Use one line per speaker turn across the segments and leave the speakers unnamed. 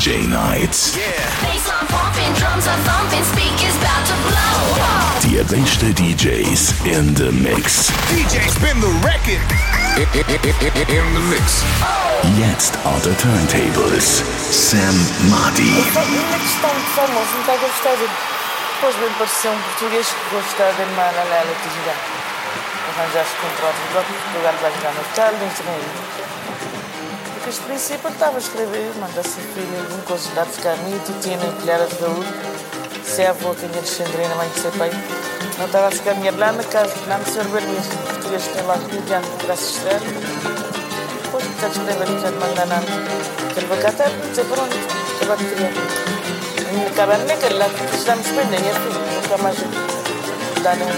DJ nights. Die beste DJs in the mix.
DJ spin the record. In the mix.
Jetzt on the turntables. Sam Madi.
Uma questão de famoso, não está a gostar de. Pois bem, pareceu um português que gosta de uma lela de jogar. Arranjaste contrato de próprio Portugal vai jogar no hotel, não sei este princípio estava a escrever, manda-se o filho de um consulado de camito, tinha na colher de baú. Se a avó tinha Alexandrina, mãe de seu pai. Não estava a ficar dinheiro lá na casa, lá no Sr. Berlim. Português tem lá Rio de Janeiro, a Deus. Depois está a escrever ali, já te manda nada. Ele vai cá até dizer pronto, acaba de criar. Acaba nem que lá, porque estamos pendendo, é filho, nunca mais dá nenhum.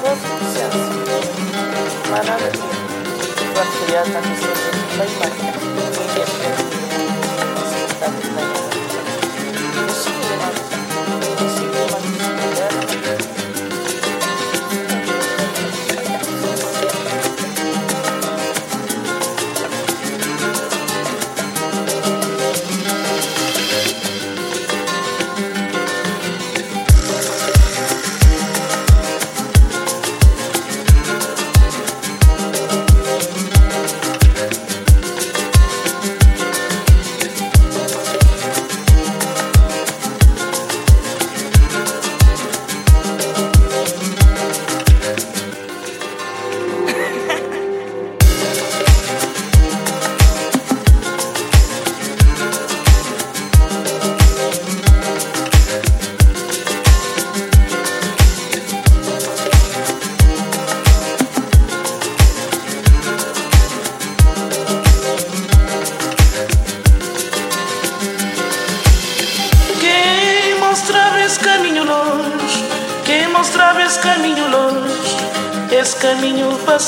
Pronto, licença. する優しさと今に人間
っていうのを知ったんですね。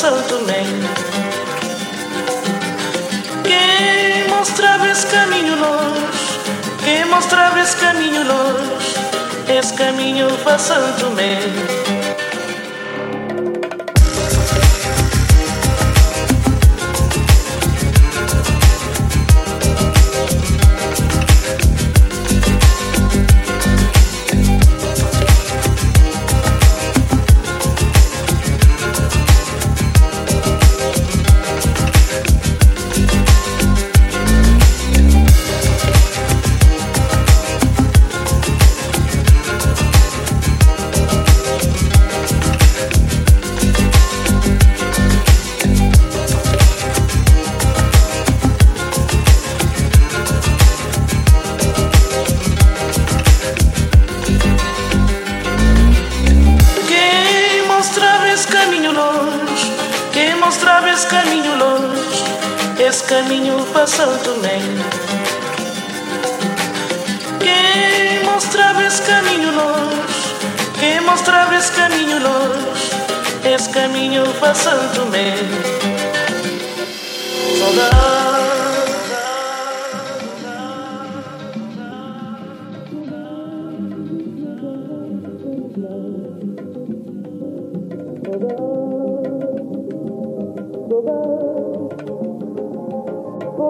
Santo Tomé. Quem mostrava esse caminho longe, quem mostrava esse caminho longe, esse caminho para Santo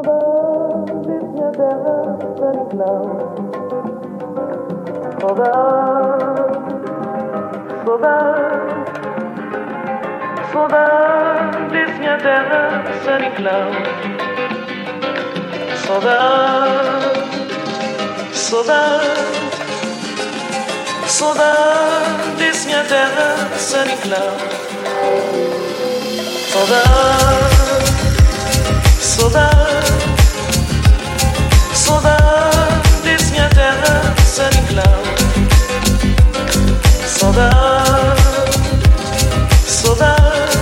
above if you're burning low. Hold on, hold on, hold on if you're burning low. Hold on, hold on. Saudade desse minha terra, Saniclau. Saudade. Saudade, saudade,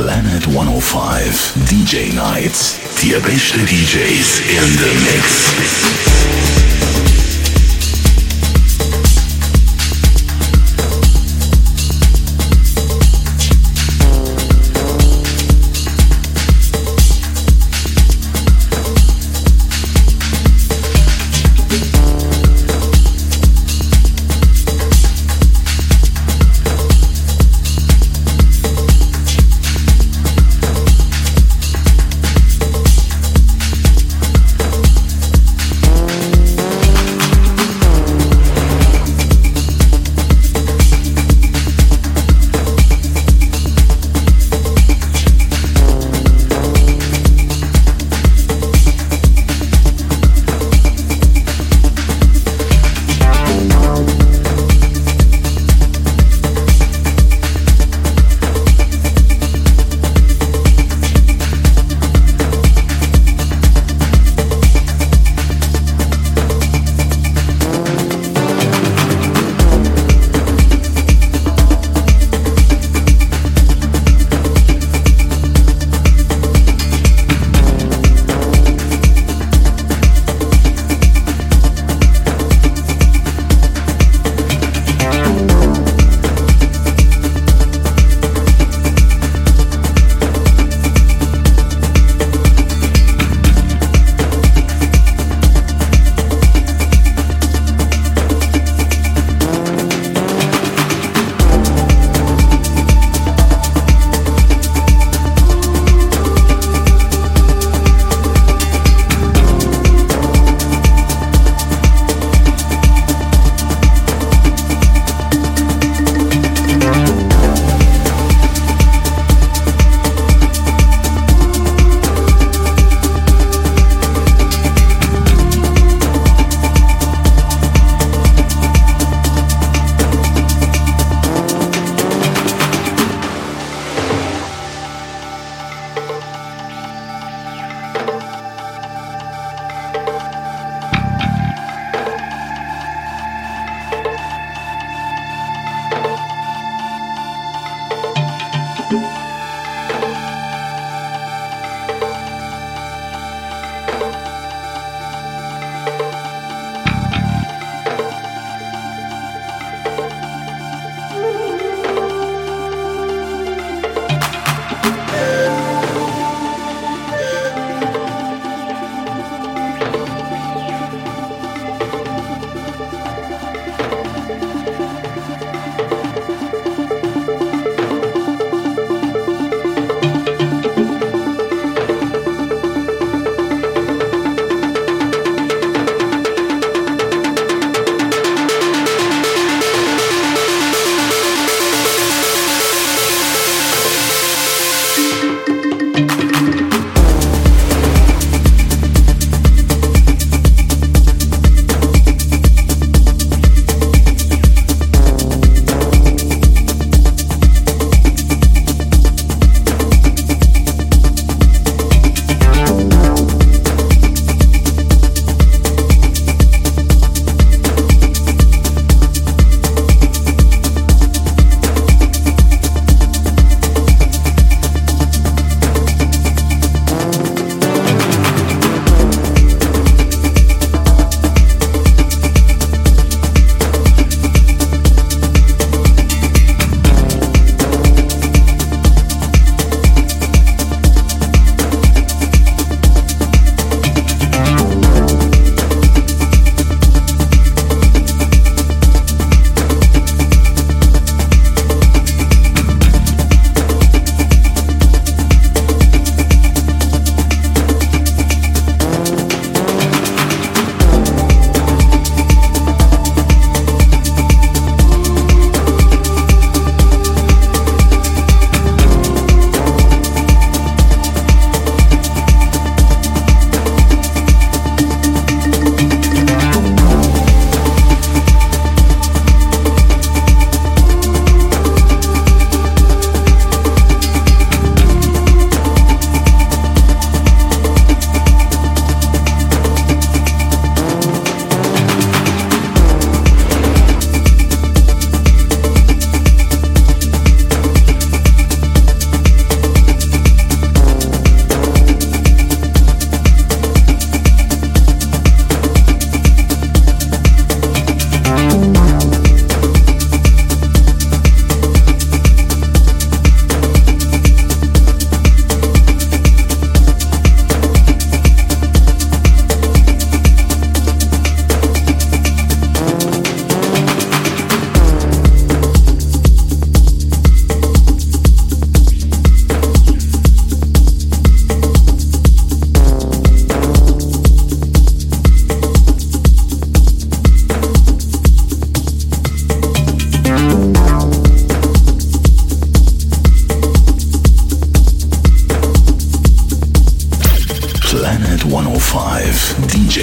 Planet 105 DJ Nights. Die besten DJs in the Mix.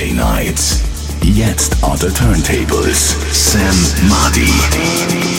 Nights. Jetzt auf
der Turntables. Sam Madi.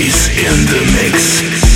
Always in the mix.